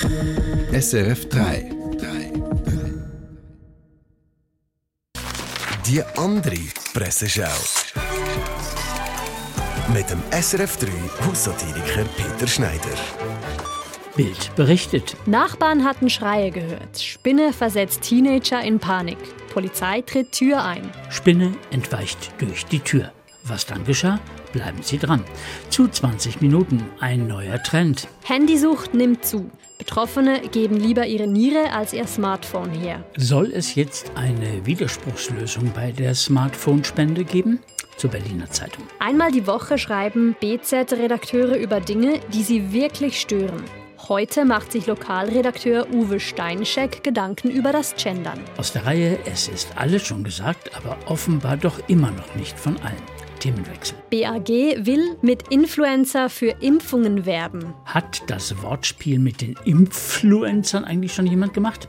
SRF 3. Die andere Presseschau. Mit dem SRF 3 Haussatiriker Peter Schneider. Bild berichtet. Nachbarn hatten Schreie gehört. Spinne versetzt Teenager in Panik. Polizei tritt Tür ein. Spinne entweicht durch die Tür. Was dann geschah? Bleiben Sie dran. Zu 20 Minuten ein neuer Trend. Handysucht nimmt zu. Betroffene geben lieber ihre Niere als ihr Smartphone her. Soll es jetzt eine Widerspruchslösung bei der Smartphone-Spende geben? Zur Berliner Zeitung. Einmal die Woche schreiben BZ-Redakteure über Dinge, die sie wirklich stören. Heute macht sich Lokalredakteur Uwe Steinscheck Gedanken über das Gendern. Aus der Reihe Es ist alles schon gesagt, aber offenbar doch immer noch nicht von allen. Themenwechsel. BAG will mit Influencer für Impfungen werben. Hat das Wortspiel mit den Influencern eigentlich schon jemand gemacht?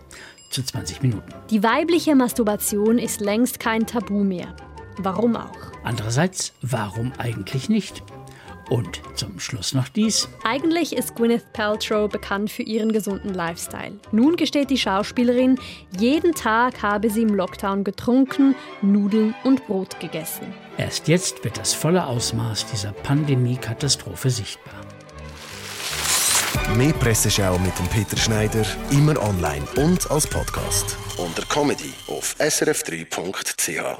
Zu 20 Minuten. Die weibliche Masturbation ist längst kein Tabu mehr. Warum auch? Andererseits, warum eigentlich nicht? Und zum Schluss noch dies. Eigentlich ist Gwyneth Paltrow bekannt für ihren gesunden Lifestyle. Nun gesteht die Schauspielerin, jeden Tag habe sie im Lockdown getrunken, Nudeln und Brot gegessen. Erst jetzt wird das volle Ausmaß dieser Pandemie-Katastrophe sichtbar. Mehr Presseschau mit dem Peter Schneider, immer online und als Podcast. Unter Comedy auf srf3.ch.